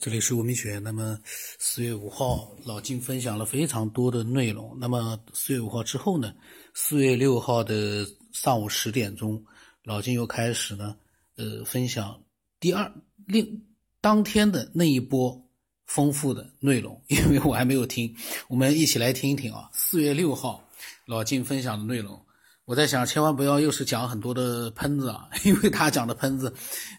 这里是吴明学。那么四月五号，老金分享了非常多的内容。那么四月五号之后呢？四月六号的上午十点钟，老金又开始呢，呃，分享第二另当天的那一波丰富的内容，因为我还没有听，我们一起来听一听啊。四月六号，老金分享的内容，我在想，千万不要又是讲很多的喷子啊，因为他讲的喷子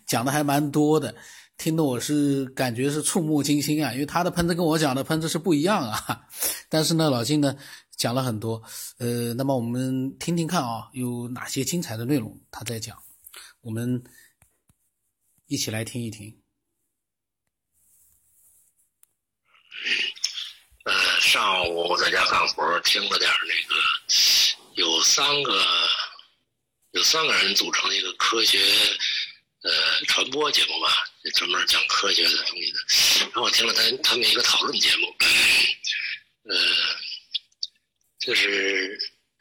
讲的还蛮多的。听得我是感觉是触目惊心啊，因为他的喷子跟我讲的喷子是不一样啊。但是呢，老金呢讲了很多，呃，那么我们听听看啊，有哪些精彩的内容他在讲，我们一起来听一听。呃，上午在家干活，听了点那个，有三个，有三个人组成的一个科学。呃，传播节目吧，专门讲科学的东西的。然后我听了他他们一个讨论节目，呃，就是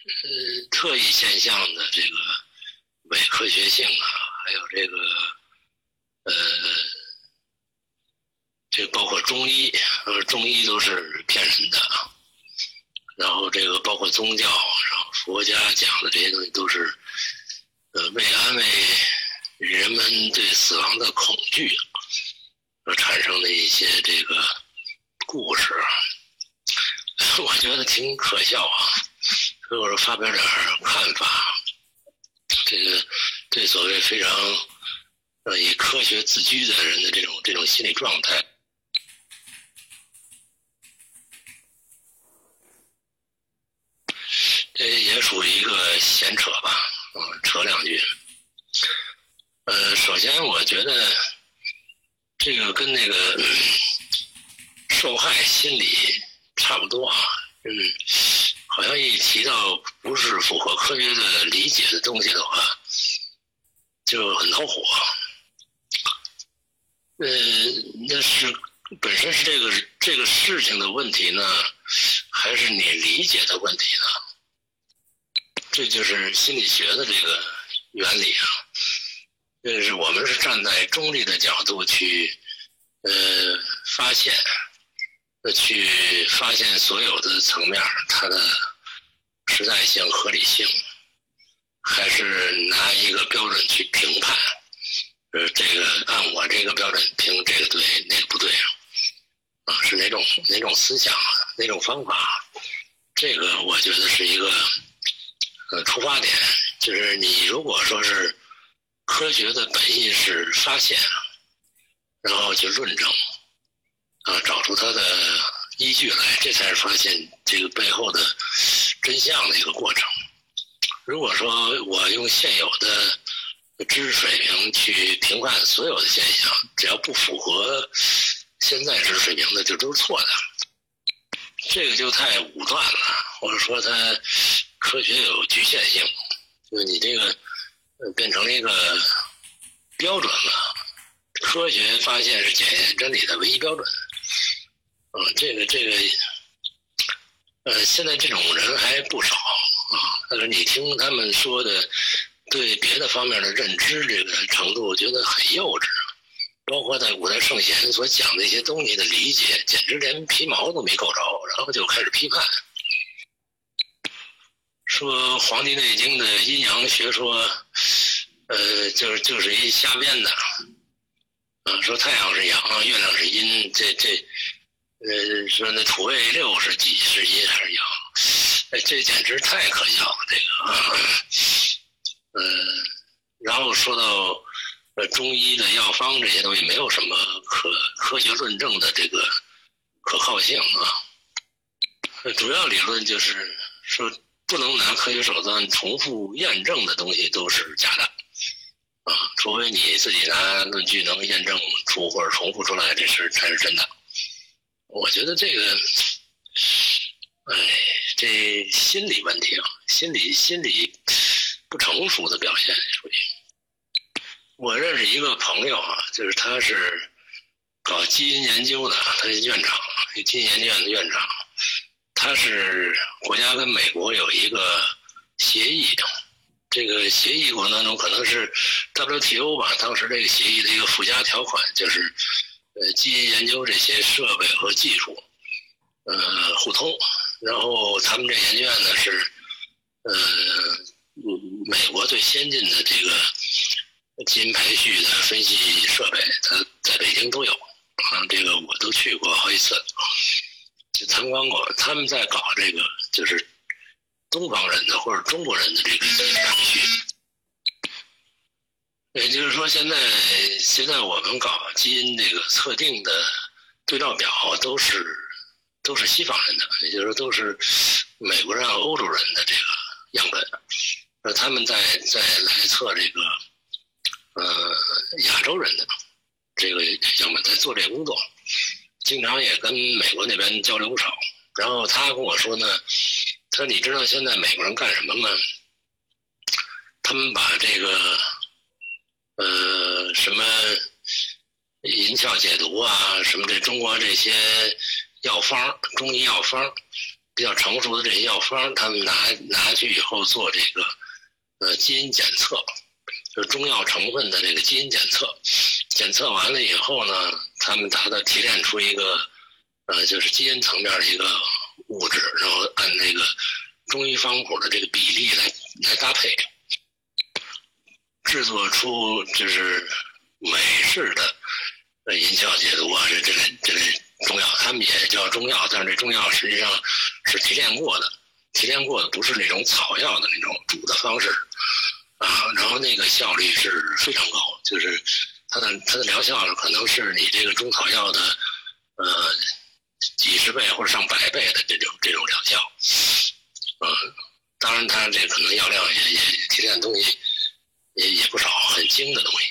呃特异现象的这个伪科学性啊，还有这个呃，这包括中医，呃，中医都是骗人的。然后这个包括宗教，然后佛家讲的这些东西都是呃为安慰。人们对死亡的恐惧而产生的一些这个故事，我觉得挺可笑啊。所以我说发表点看法，这个对所谓非常呃以科学自居的人的这种这种心理状态，这也属于一个闲扯吧，嗯，扯两句。呃，首先我觉得这个跟那个受害心理差不多啊，嗯，好像一提到不是符合科学的理解的东西的话，就很恼火。呃，那是本身是这个这个事情的问题呢，还是你理解的问题呢？这就是心理学的这个原理啊。这是我们是站在中立的角度去，呃，发现，呃，去发现所有的层面它的实在性、合理性，还是拿一个标准去评判，呃，这个按我这个标准评这个对，那个不对啊？啊，是哪种哪种思想啊？哪种方法？这个我觉得是一个呃出发点，就是你如果说是。科学的本意是发现，然后去论证，啊，找出它的依据来，这才是发现这个背后的真相的一个过程。如果说我用现有的知识水平去评判所有的现象，只要不符合现在知识水平的，就都是错的。这个就太武断了，或者说它科学有局限性，就你这个。变成了一个标准了，科学发现是检验真理的唯一标准。嗯，这个这个，呃，现在这种人还不少啊。但是你听他们说的，对别的方面的认知这个程度，觉得很幼稚。包括在古代圣贤所讲的一些东西的理解，简直连皮毛都没够着，然后就开始批判，说《黄帝内经》的阴阳学说。呃，就是就是一瞎编的，啊，说太阳是阳，月亮是阴，这这，呃，说那土卫六是几是阴还是阳？哎，这简直太可笑了，这个，呃，然后说到呃中医的药方这些东西，没有什么可科学论证的这个可靠性啊，主要理论就是说不能拿科学手段重复验证的东西都是假的。啊，除非你自己拿论据能验证出或者重复出来，这事才是真的。我觉得这个，哎，这心理问题啊，心理心理不成熟的表现属于。我认识一个朋友啊，就是他是搞基因研究的，他是院长，基因研究院的院长。他是国家跟美国有一个协议。这个协议过程当中，可能是 WTO 吧，当时这个协议的一个附加条款就是，呃基因研究这些设备和技术呃互通。然后他们这研究院呢是呃美国最先进的这个基因排序的分析设备，它在北京都有啊，这个我都去过好几次，去参观过。他们在搞这个就是东方人的或者中国人的这个基因排序。也就是说，现在现在我们搞基因这个测定的对照表都是都是西方人的，也就是说都是美国人、欧洲人的这个样本，而他们在在来测这个呃亚洲人的这个样本，在做这个工作，经常也跟美国那边交流不少。然后他跟我说呢，他说你知道现在美国人干什么吗？他们把这个。呃，什么银翘解毒啊，什么这中国这些药方，中医药方比较成熟的这些药方，他们拿拿去以后做这个呃基因检测，就是中药成分的这个基因检测，检测完了以后呢，他们达到提炼出一个呃就是基因层面的一个物质，然后按那个中医方谱的这个比例来来搭配。制作出就是美式的呃银翘解毒啊，这这类这类中药，他们也叫中药，但是这中药实际上是提炼过的，提炼过的不是那种草药的那种煮的方式啊，然后那个效率是非常高，就是它的它的疗效呢可能是你这个中草药的呃几十倍或者上百倍的这种这种疗效，嗯，当然它这可能药量也也提炼东西。也也不少很精的东西，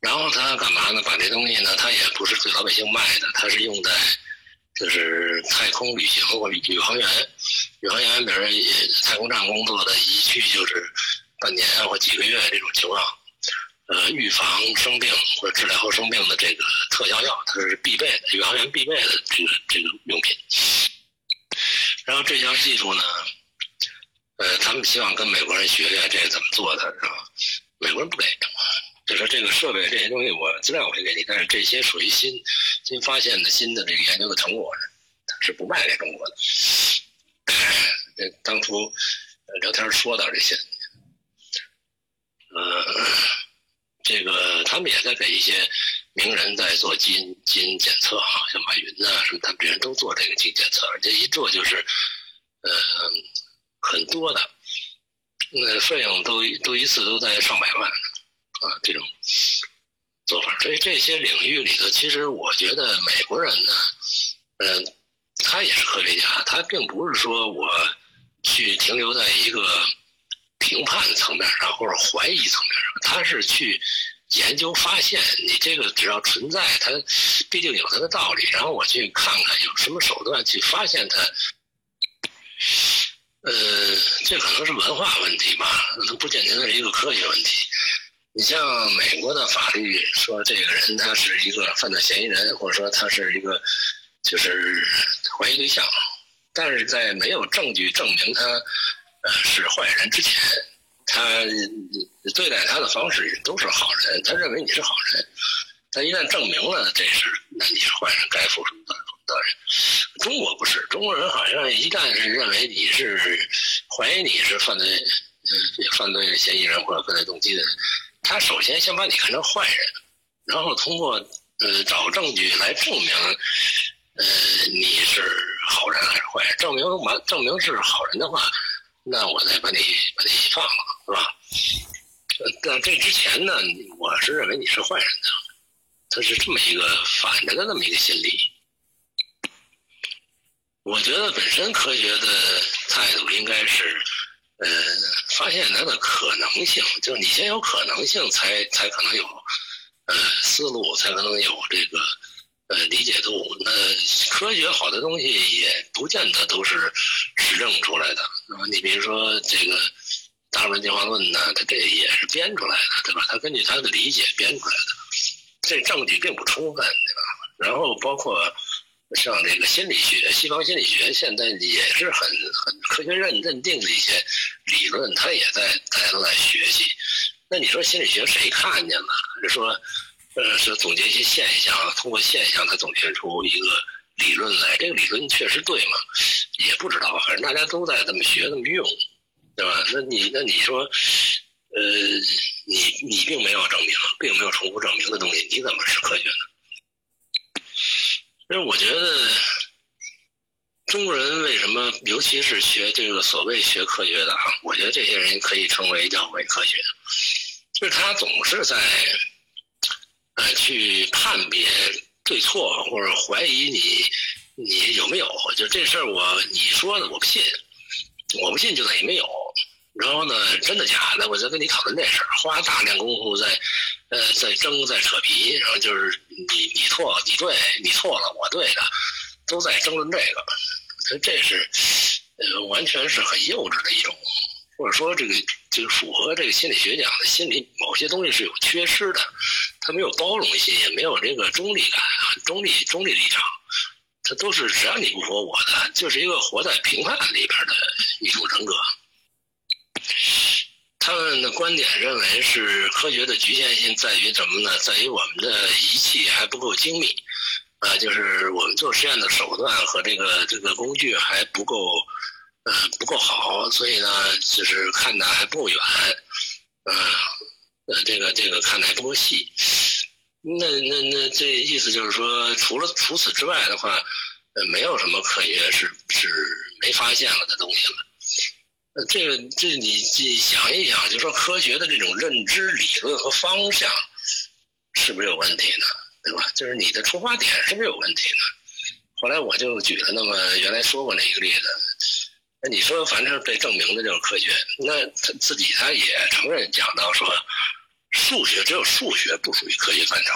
然后他干嘛呢？把这东西呢，他也不是给老百姓卖的，他是用在就是太空旅行或宇航员，宇航员比如太空站工作的，一去就是半年或几个月这种情况，呃，预防生病或者治疗后生病的这个特效药，它是必备的，宇航员必备的这个这个用品。然后这项技术呢？呃，他们希望跟美国人学学这个怎么做的，是吧？美国人不给，就说这个设备这些东西我资料我会给你，但是这些属于新新发现的新的这个研究的成果，是不卖给中国的。这当初聊天说到这些，呃，这个他们也在给一些名人在做基因基因检测啊，像马云啊什么，他们这人都做这个基因检测，而且一做就是，呃。很多的，那费用都都一次都在上百万，啊，这种做法。所以这些领域里头，其实我觉得美国人呢，嗯，他也是科学家，他并不是说我去停留在一个评判层面上或者怀疑层面上，他是去研究发现，你这个只要存在，它必定有它的道理。然后我去看看有什么手段去发现它。呃，这可能是文化问题吧，那不仅仅是一个科学问题。你像美国的法律说，这个人他是一个犯罪嫌疑人，或者说他是一个就是怀疑对象，但是在没有证据证明他呃是坏人之前，他对待他的方式也都是好人，他认为你是好人。他一旦证明了这是那你是坏人，该负什么责任？责任，中国不是中国人，好像一旦是认为你是怀疑你是犯罪，呃，犯罪嫌疑人或者犯罪动机的人，他首先先把你看成坏人，然后通过呃找证据来证明，呃你是好人还是坏人。证明完证明是好人的话，那我再把你把你放了，是吧？那这之前呢，我是认为你是坏人的，他是这么一个反着的那么一个心理。我觉得本身科学的态度应该是，呃，发现它的可能性，就是你先有可能性，才才可能有，呃，思路，才可能有这个，呃，理解度。那科学好的东西也不见得都是实证出来的，啊，你比如说这个达尔文进化论呢，它这也是编出来的，对吧？它根据他的理解编出来的，这证据并不充分，对吧？然后包括。像这个心理学，西方心理学现在也是很很科学认认定的一些理论，他也在大家都在学习。那你说心理学谁看见了？还是说，呃，是总结一些现象，通过现象，他总结出一个理论来。这个理论确实对吗？也不知道，反正大家都在这么学，这么用，对吧？那你那你说，呃，你你并没有证明，并没有重复证明的东西，你怎么是科学呢？因为我觉得。中国人为什么，尤其是学这个所谓学科学的啊？我觉得这些人可以称为叫伪科学，就是他总是在，呃，去判别对错或者怀疑你，你有没有？就这事儿，我你说的我不信，我不信就等于没有。然后呢，真的假的？我在跟你讨论这事儿，花大量功夫在，呃，在争，在扯皮，然后就是你你错，你对，你错了，我对的，都在争论这个。所以这是，呃，完全是很幼稚的一种，或者说这个这个符合这个心理学讲的心理某些东西是有缺失的，他没有包容心，也没有这个中立感啊，中立中立立场，他都是只要你不说我的，就是一个活在评判里边的一种人格。他们的观点认为是科学的局限性在于什么呢？在于我们的仪器还不够精密。啊，就是我们做实验的手段和这个这个工具还不够，呃，不够好，所以呢，就是看的还不够远，呃，呃，这个这个看的还不够细。那那那这意思就是说，除了除此之外的话，呃，没有什么科学是是没发现了的东西了。呃，这个这你你想一想，就说科学的这种认知理论和方向，是不是有问题呢？对吧？就是你的出发点是不是有问题呢？后来我就举了那么原来说过那一个例子。那你说反正被证明的就是科学，那他自己他也承认讲到说，数学只有数学不属于科学范畴，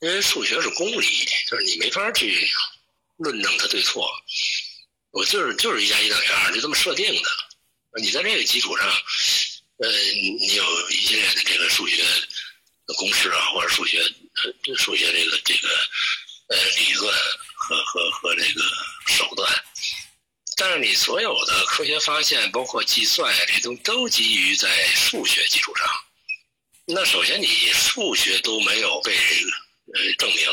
因为数学是公理，就是你没法去论证它对错。我就是就是一加一等于二，就这么设定的。你在这个基础上，呃，你有一系列的这个数学。公式啊，或者数学，呃，数学这个这个，呃，理论和和和这个手段，但是你所有的科学发现，包括计算呀，这东都基于在数学基础上。那首先你数学都没有被呃证明，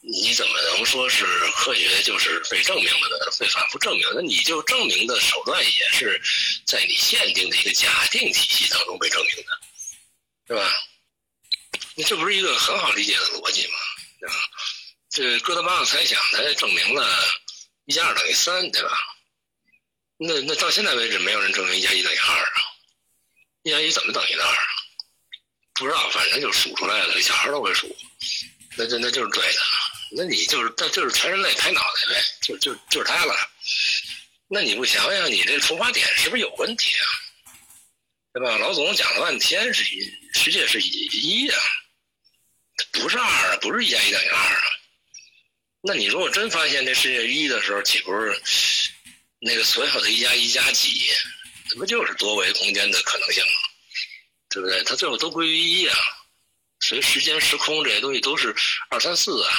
你怎么能说是科学就是被证明了呢？被反复证明，那你就证明的手段也是在你限定的一个假定体系当中被证明的，对吧？那这不是一个很好理解的逻辑吗？对吧？这哥德巴赫猜想，他证明了一加二等于三，对吧？那那到现在为止，没有人证明一加一等于二啊！一加一怎么等于二啊？不知道，反正就数出来了，小孩都会数，那就那就是对的。那你就是那就是全人类拍脑袋呗，就就就是他了。那你不想想，你这出发点是不是有问题啊？对吧？老总讲了半天，是一世界是一呀。不是二，不是一加一等于二啊。那你如果真发现这世界一的时候，岂不是那个所有的一加一加几，这不就是多维空间的可能性吗？对不对？它最后都归于一啊。所以时间、时空这些东西都是二三四啊。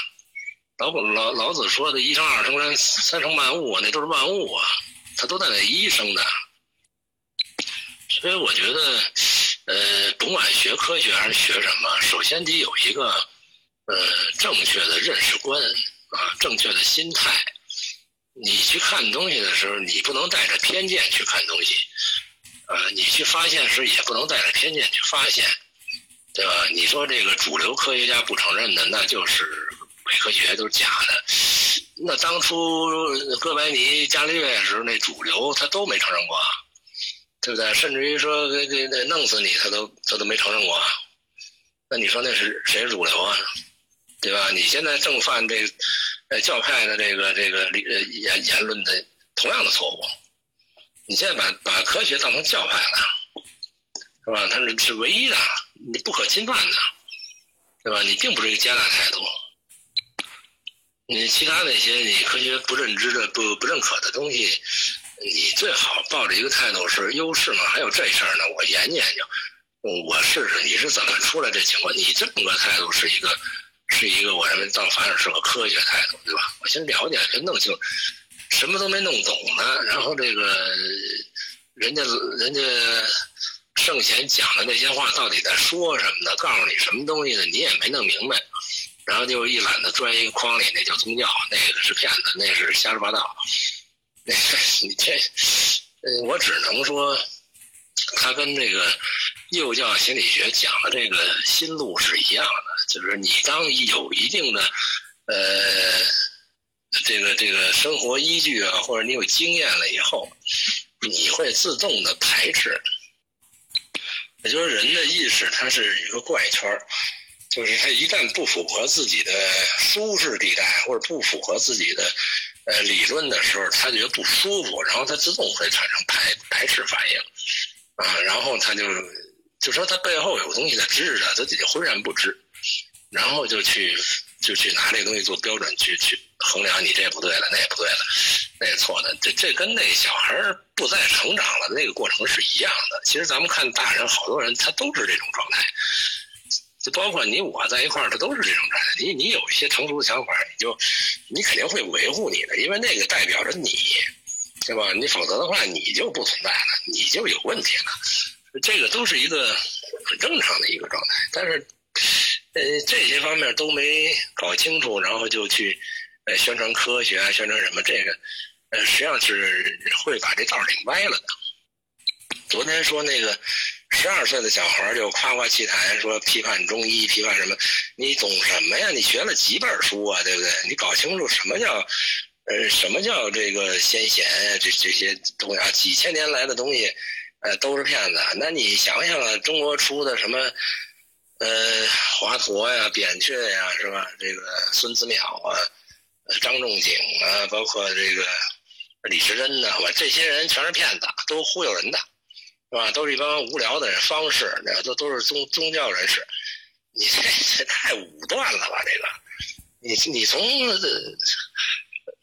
老老老子说的一生二生三三生万物啊，那都是万物啊，它都在那一生的。所以我觉得。呃，甭管学科学还是学什么，首先得有一个呃正确的认识观啊，正确的心态。你去看东西的时候，你不能带着偏见去看东西，呃，你去发现时也不能带着偏见去发现，对吧？你说这个主流科学家不承认的，那就是伪科学，都是假的。那当初哥白尼、伽利略时候，那主流他都没承认过。对不对？甚至于说给给给弄死你，他都他都没承认过。那你说那是谁主流啊？对吧？你现在正犯这呃教派的这个这个呃言言论的同样的错误。你现在把把科学当成教派了，是吧？它是是唯一的，你不可侵犯的，对吧？你并不是一个接纳态度。你其他那些你科学不认知的不不认可的东西。你最好抱着一个态度是优势嘛？还有这事儿呢，我研究研究，我试试你是怎么出来这情况。你这么个态度是一个，是一个我认为倒反而是个科学态度，对吧？我先了解，先弄清，什么都没弄懂呢。然后这个人家人家圣贤讲的那些话到底在说什么呢？告诉你什么东西呢？你也没弄明白，然后就一揽子钻一个筐里，那叫宗教，那个是骗子，那是瞎说八道。那你这，我只能说，他跟这个幼教心理学讲的这个心路是一样的，就是你当有一定的，呃，这个这个生活依据啊，或者你有经验了以后，你会自动的排斥。也就是人的意识，它是一个怪圈就是他一旦不符合自己的舒适地带，或者不符合自己的呃理论的时候，他觉得不舒服，然后他自动会产生排排斥反应啊，然后他就就说他背后有东西在支着，他自己浑然不知，然后就去就去拿这个东西做标准去去衡量，你这不对了，那也不对了。那也错的，这这跟那小孩不再成长了那个过程是一样的。其实咱们看大人，好多人他都是这种状态，就包括你我在一块儿，他都是这种状态。你你有一些成熟的想法，你就你肯定会维护你的，因为那个代表着你，对吧？你否则的话，你就不存在了，你就有问题了。这个都是一个很正常的一个状态，但是呃这些方面都没搞清楚，然后就去呃宣传科学啊，宣传什么这个。呃，实际上是会把这道领歪了的。昨天说那个十二岁的小孩就夸夸其谈，说批判中医，批判什么？你懂什么呀？你学了几本书啊？对不对？你搞清楚什么叫呃什么叫这个先贤啊？这这些东西啊，几千年来的东西，呃，都是骗子。那你想想啊，中国出的什么呃华佗呀、扁鹊呀，是吧？这个孙子邈啊、张仲景啊，包括这个。李时珍呐？我这些人全是骗子，都忽悠人的，是吧？都是一帮无聊的人，方式那都都是宗宗教人士。你这这太武断了吧？这个，你你从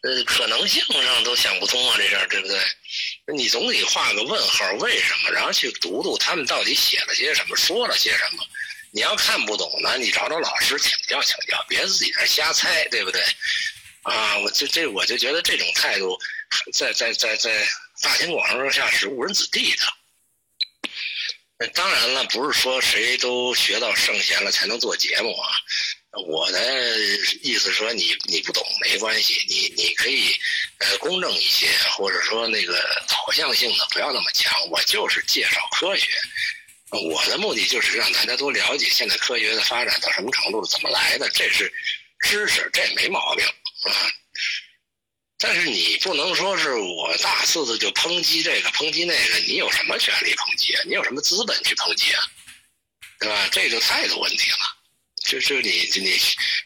呃可能性上都想不通啊，这事儿对不对？你总得画个问号，为什么？然后去读读他们到底写了些什么，说了些什么。你要看不懂呢，你找找老师请教请教，别自己在瞎猜，对不对？啊，我就这我就觉得这种态度。在在在在大庭广众之下是误人子弟的。当然了，不是说谁都学到圣贤了才能做节目啊。我的意思说，你你不懂没关系，你你可以呃公正一些，或者说那个导向性的不要那么强。我就是介绍科学，我的目的就是让大家都了解现在科学的发展到什么程度，怎么来的，这是知识，这没毛病啊。但是你不能说是我大肆的就抨击这个抨击那个，你有什么权利抨击啊？你有什么资本去抨击啊？对吧？这就态度问题了，就就你你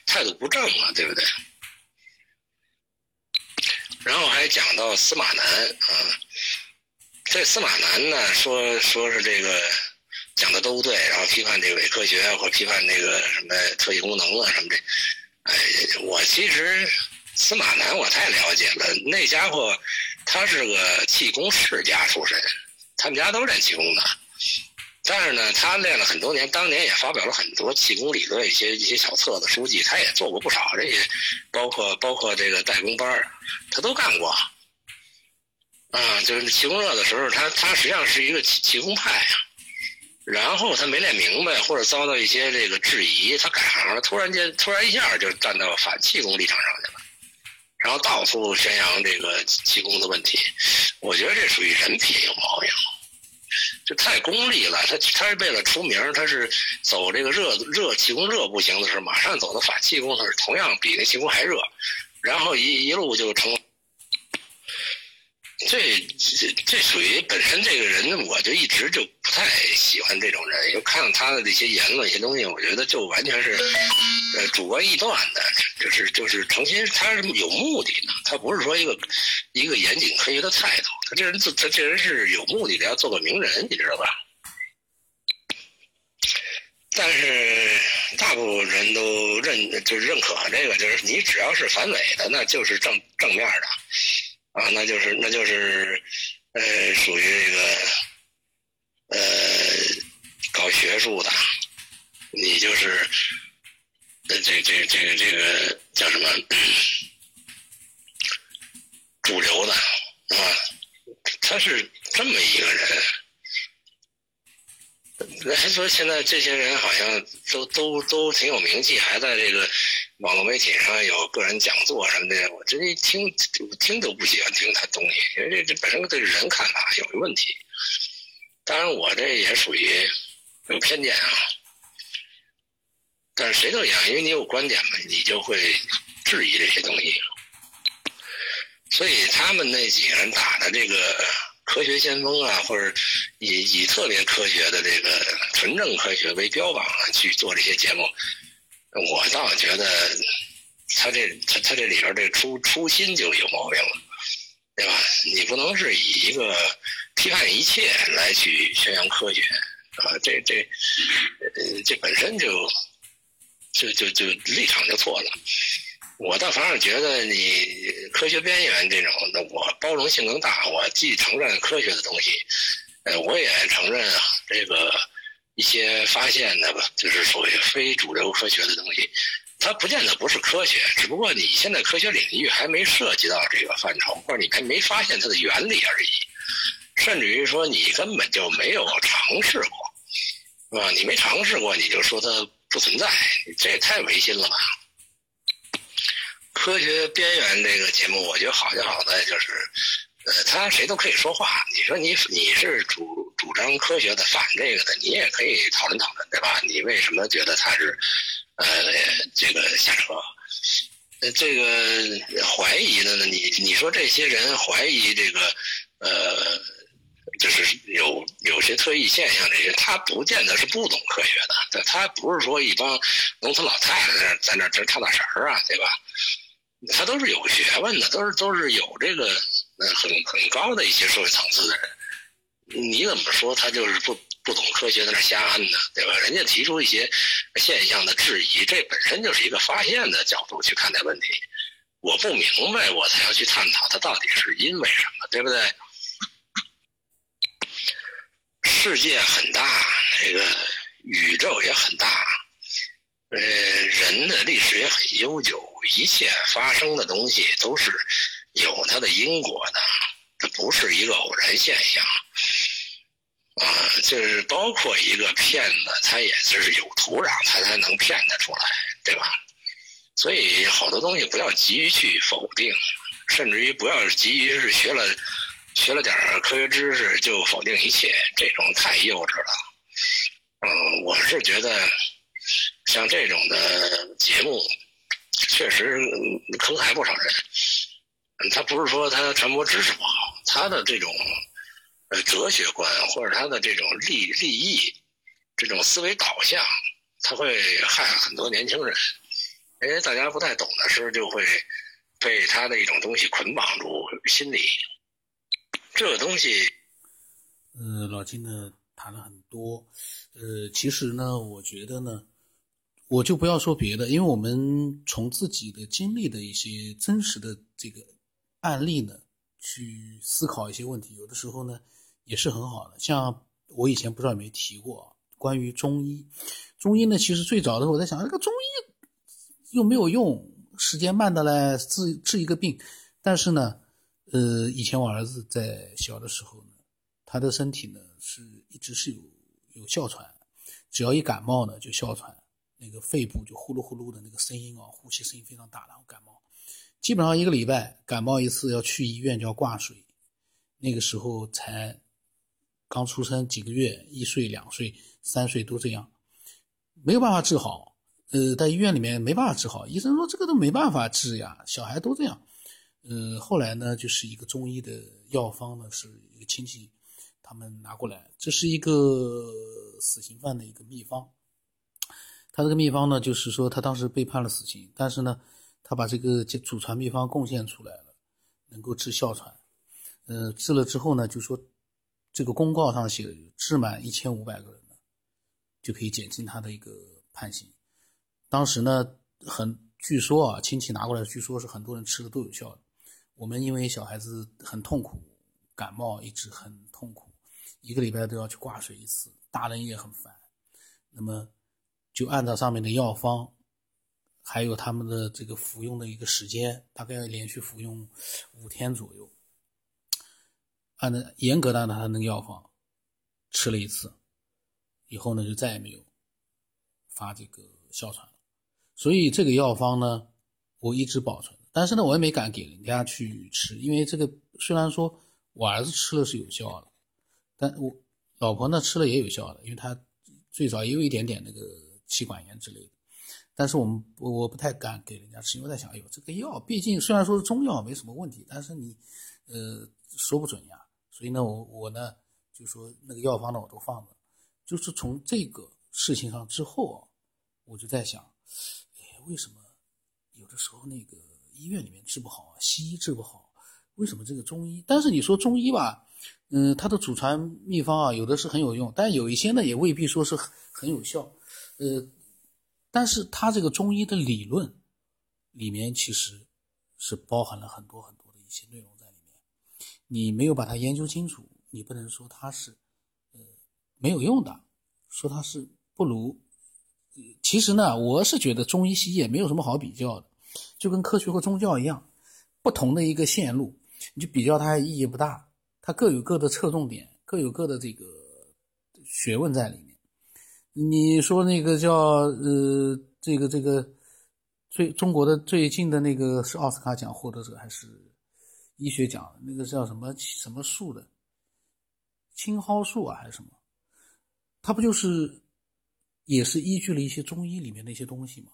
态度不正啊，对不对？然后还讲到司马南啊，这司马南呢说说是这个讲的都对，然后批判这个伪科学或批判那个什么特异功能啊什么的，哎，我其实。司马南我太了解了，那家伙他是个气功世家出身，他们家都练气功的。但是呢，他练了很多年，当年也发表了很多气功理论一些一些小册子书籍，他也做过不少这些，包括包括这个代工班他都干过。啊，就是气功热的时候，他他实际上是一个气功派啊。然后他没练明白，或者遭到一些这个质疑，他改行了，突然间突然一下就站到反气功立场上去了。然后到处宣扬这个气功的问题，我觉得这属于人品有毛病，就太功利了。他他是为了出名，他是走这个热热气功热不行的时候，马上走到反气功，他是同样比那气功还热，然后一一路就成。这这这属于本身这个人，我就一直就不太喜欢这种人。又看到他的这些言论、一些东西，我觉得就完全是呃主观臆断的，就是就是成心，他是有目的的，他不是说一个一个严谨科学的态度。他这人自他这人是有目的的，要做个名人，你知道吧？但是大部分人都认就是认可这个，就是你只要是反伪的，那就是正正面的。啊，那就是那就是，呃，属于这个，呃，搞学术的，你就是，呃，这这这个这个叫什么，主流的，啊，他是这么一个人，还说现在这些人好像都都都挺有名气，还在这个网络媒体上有个人讲座什么的。我这一听听都不喜欢听他东西，因为这这本身对人看法有问题。当然，我这也属于有偏见啊。但是谁都一样，因为你有观点嘛，你就会质疑这些东西。所以他们那几个人打的这个科学先锋啊，或者以以特别科学的这个纯正科学为标榜去做这些节目，我倒觉得他这他他这里边这初初心就有毛病了，对吧？你不能是以一个批判一切来去宣扬科学啊，这这这本身就就就就立场就错了。我倒反而觉得你科学边缘这种，那我包容性更大。我既承认科学的东西，呃，我也承认这个一些发现的吧，就是所谓非主流科学的东西，它不见得不是科学，只不过你现在科学领域还没涉及到这个范畴，或者你还没发现它的原理而已，甚至于说你根本就没有尝试过，是吧？你没尝试过，你就说它不存在，这也太违心了吧？科学边缘这个节目，我觉得好就好在就是，呃，他谁都可以说话。你说你你是主主张科学的，反这个的，你也可以讨论讨论，对吧？你为什么觉得他是，呃，这个瞎扯？呃，这个怀疑的呢？你你说这些人怀疑这个，呃，就是有有些特异现象，这些他不见得是不懂科学的，他不是说一帮农村老太太在那在那这跳大神儿啊，对吧？他都是有学问的，都是都是有这个那很很高的一些社会层次的人，你怎么说他就是不不懂科学在那瞎安呢？对吧？人家提出一些现象的质疑，这本身就是一个发现的角度去看待问题。我不明白，我才要去探讨它到底是因为什么，对不对？世界很大，那个宇宙也很大。呃，人的历史也很悠久，一切发生的东西都是有它的因果的，这不是一个偶然现象啊。就是包括一个骗子，他也是有土壤，他才能骗得出来，对吧？所以好多东西不要急于去否定，甚至于不要急于是学了学了点科学知识就否定一切，这种太幼稚了。嗯，我是觉得。像这种的节目，确实坑害不少人。他不是说他传播知识不好，他的这种呃哲学观或者他的这种利利益这种思维导向，他会害很多年轻人。因为大家不太懂的时候，就会被他的一种东西捆绑住心理。这个东西，呃，老金呢谈了很多。呃，其实呢，我觉得呢。我就不要说别的，因为我们从自己的经历的一些真实的这个案例呢，去思考一些问题，有的时候呢也是很好的。像我以前不知道有没有提过关于中医，中医呢其实最早的时候我在想，这个中医又没有用，时间慢的嘞治治一个病。但是呢，呃，以前我儿子在小的时候呢，他的身体呢是一直是有有哮喘，只要一感冒呢就哮喘。那个肺部就呼噜呼噜的那个声音啊，呼吸声音非常大，然后感冒，基本上一个礼拜感冒一次要去医院就要挂水。那个时候才刚出生几个月，一岁、两岁、三岁都这样，没有办法治好。呃，在医院里面没办法治好，医生说这个都没办法治呀，小孩都这样。呃，后来呢，就是一个中医的药方呢，是一个亲戚他们拿过来，这是一个死刑犯的一个秘方。他这个秘方呢，就是说他当时被判了死刑，但是呢，他把这个祖传秘方贡献出来了，能够治哮喘。呃，治了之后呢，就说这个公告上写，治满一千五百个人呢，就可以减轻他的一个判刑。当时呢，很据说啊，亲戚拿过来，据说是很多人吃的都有效。我们因为小孩子很痛苦，感冒一直很痛苦，一个礼拜都要去挂水一次，大人也很烦。那么。就按照上面的药方，还有他们的这个服用的一个时间，大概要连续服用五天左右。按照严格的按照他那个药方吃了一次，以后呢就再也没有发这个哮喘了。所以这个药方呢，我一直保存，但是呢，我也没敢给人家去吃，因为这个虽然说我儿子吃了是有效的，但我老婆呢吃了也有效的，因为她最早也有一点点那个气管炎之类的。但是我们我我不太敢给人家吃，因为我在想，哎呦，这个药毕竟虽然说是中药没什么问题，但是你呃说不准呀。所以呢，我我呢就说那个药方呢我都放着。就是从这个事情上之后啊，我就在想，哎，为什么有的时候那个医院里面治不好，西医治不好，为什么这个中医？但是你说中医吧，嗯，它的祖传秘方啊，有的是很有用，但有一些呢也未必说是很有效，呃。但是它这个中医的理论里面其实是包含了很多很多的一些内容在里面，你没有把它研究清楚，你不能说它是呃没有用的，说它是不如。其实呢，我是觉得中医西医也没有什么好比较的，就跟科学和宗教一样，不同的一个线路，你就比较它意义不大，它各有各的侧重点，各有各的这个学问在里面。你说那个叫呃，这个这个最中国的最近的那个是奥斯卡奖获得者还是医学奖？那个叫什么什么树的青蒿素啊，还是什么？它不就是也是依据了一些中医里面的一些东西吗？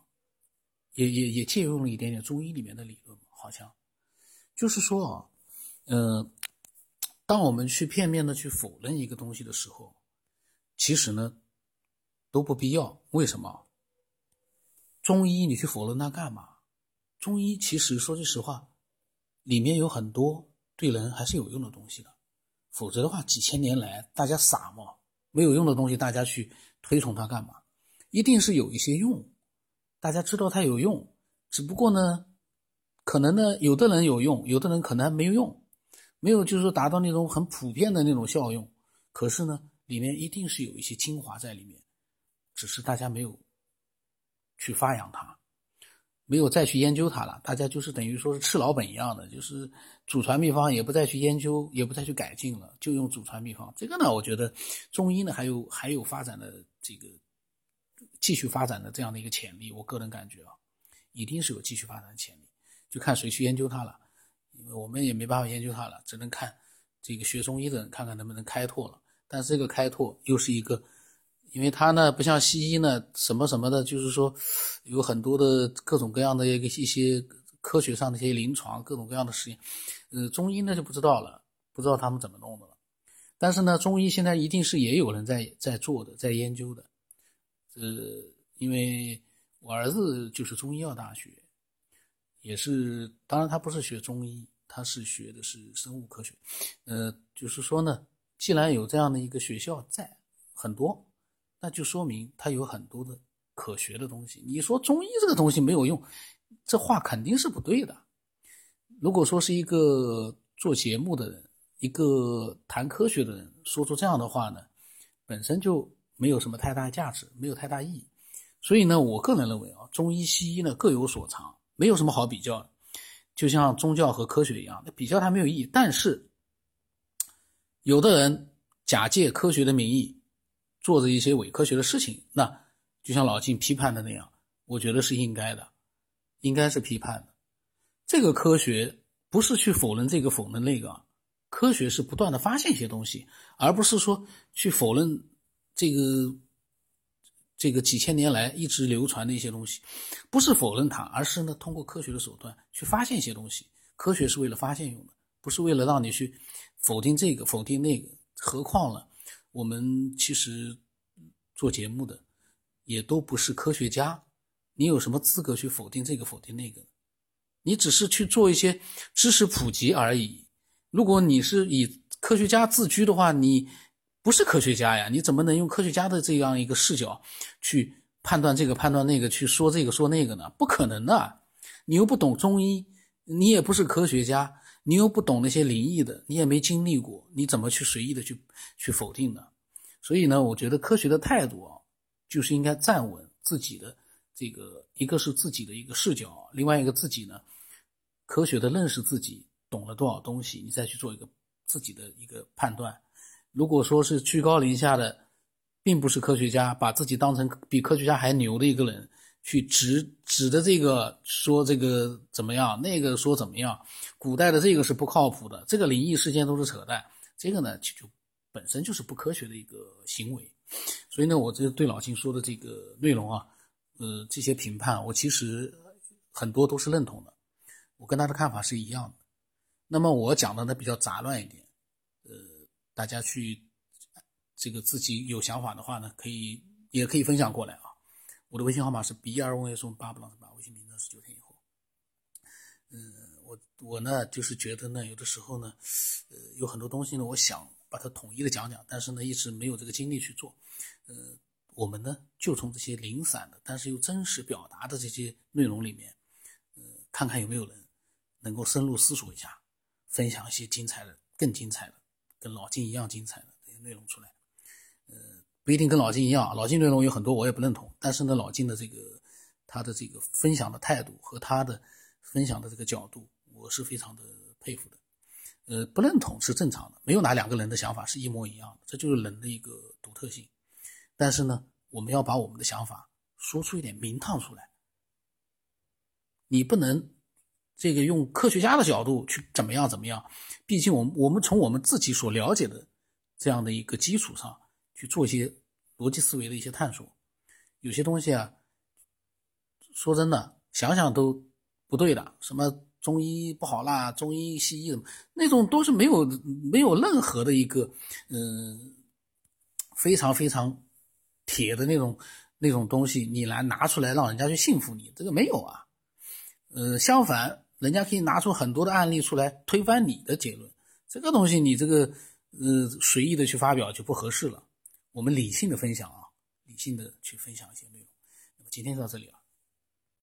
也也也借用了一点点中医里面的理论好像就是说啊，呃，当我们去片面的去否认一个东西的时候，其实呢。都不必要，为什么？中医你去否认它干嘛？中医其实说句实话，里面有很多对人还是有用的东西的。否则的话，几千年来大家傻嘛，没有用的东西大家去推崇它干嘛？一定是有一些用，大家知道它有用，只不过呢，可能呢，有的人有用，有的人可能还没有用，没有就是说达到那种很普遍的那种效用。可是呢，里面一定是有一些精华在里面。只是大家没有去发扬它，没有再去研究它了。大家就是等于说是吃老本一样的，就是祖传秘方也不再去研究，也不再去改进了，就用祖传秘方。这个呢，我觉得中医呢还有还有发展的这个继续发展的这样的一个潜力。我个人感觉啊，一定是有继续发展的潜力，就看谁去研究它了。因为我们也没办法研究它了，只能看这个学中医的人看看能不能开拓了。但是这个开拓又是一个。因为它呢不像西医呢什么什么的，就是说有很多的各种各样的一个一些科学上的一些临床各种各样的实验，呃，中医呢就不知道了，不知道他们怎么弄的了。但是呢，中医现在一定是也有人在在做的，在研究的。呃，因为我儿子就是中医药大学，也是，当然他不是学中医，他是学的是生物科学。呃，就是说呢，既然有这样的一个学校在，很多。那就说明他有很多的可学的东西。你说中医这个东西没有用，这话肯定是不对的。如果说是一个做节目的人，一个谈科学的人说出这样的话呢，本身就没有什么太大价值，没有太大意义。所以呢，我个人认为啊，中医西医呢各有所长，没有什么好比较。就像宗教和科学一样，那比较它没有意义。但是，有的人假借科学的名义。做着一些伪科学的事情，那就像老晋批判的那样，我觉得是应该的，应该是批判的。这个科学不是去否认这个否认那个，科学是不断的发现一些东西，而不是说去否认这个这个几千年来一直流传的一些东西，不是否认它，而是呢通过科学的手段去发现一些东西。科学是为了发现用的，不是为了让你去否定这个否定那个。何况了。我们其实做节目的也都不是科学家，你有什么资格去否定这个否定那个？你只是去做一些知识普及而已。如果你是以科学家自居的话，你不是科学家呀？你怎么能用科学家的这样一个视角去判断这个判断那个，去说这个说那个呢？不可能的。你又不懂中医，你也不是科学家。你又不懂那些灵异的，你也没经历过，你怎么去随意的去去否定呢？所以呢，我觉得科学的态度啊，就是应该站稳自己的这个，一个是自己的一个视角，另外一个自己呢，科学的认识自己懂了多少东西，你再去做一个自己的一个判断。如果说是居高临下的并不是科学家，把自己当成比科学家还牛的一个人，去指指的这个说这个怎么样，那个说怎么样，古代的这个是不靠谱的，这个灵异事件都是扯淡，这个呢就本身就是不科学的一个行为。所以呢，我这对老金说的这个内容啊，呃，这些评判，我其实很多都是认同的，我跟他的看法是一样的。那么我讲的呢比较杂乱一点，呃，大家去这个自己有想法的话呢，可以也可以分享过来啊。我的微信号码是 b r o s 八不朗八，微信名字是九天以后。嗯，我我呢就是觉得呢，有的时候呢，呃，有很多东西呢，我想把它统一的讲讲，但是呢，一直没有这个精力去做。呃，我们呢就从这些零散的，但是又真实表达的这些内容里面，呃，看看有没有人能够深入思索一下。分享一些精彩的、更精彩的、跟老金一样精彩的这些内容出来。不一定跟老金一样，老金内容有很多我也不认同，但是呢，老金的这个他的这个分享的态度和他的分享的这个角度，我是非常的佩服的。呃，不认同是正常的，没有哪两个人的想法是一模一样的，这就是人的一个独特性。但是呢，我们要把我们的想法说出一点名堂出来，你不能。这个用科学家的角度去怎么样怎么样？毕竟我们我们从我们自己所了解的这样的一个基础上去做一些逻辑思维的一些探索。有些东西啊，说真的，想想都不对的。什么中医不好啦，中医西医的那种都是没有没有任何的一个嗯非常非常铁的那种那种东西，你来拿出来让人家去信服你，这个没有啊。呃，相反。人家可以拿出很多的案例出来推翻你的结论，这个东西你这个呃随意的去发表就不合适了。我们理性的分享啊，理性的去分享一些内容。那么今天就到这里了。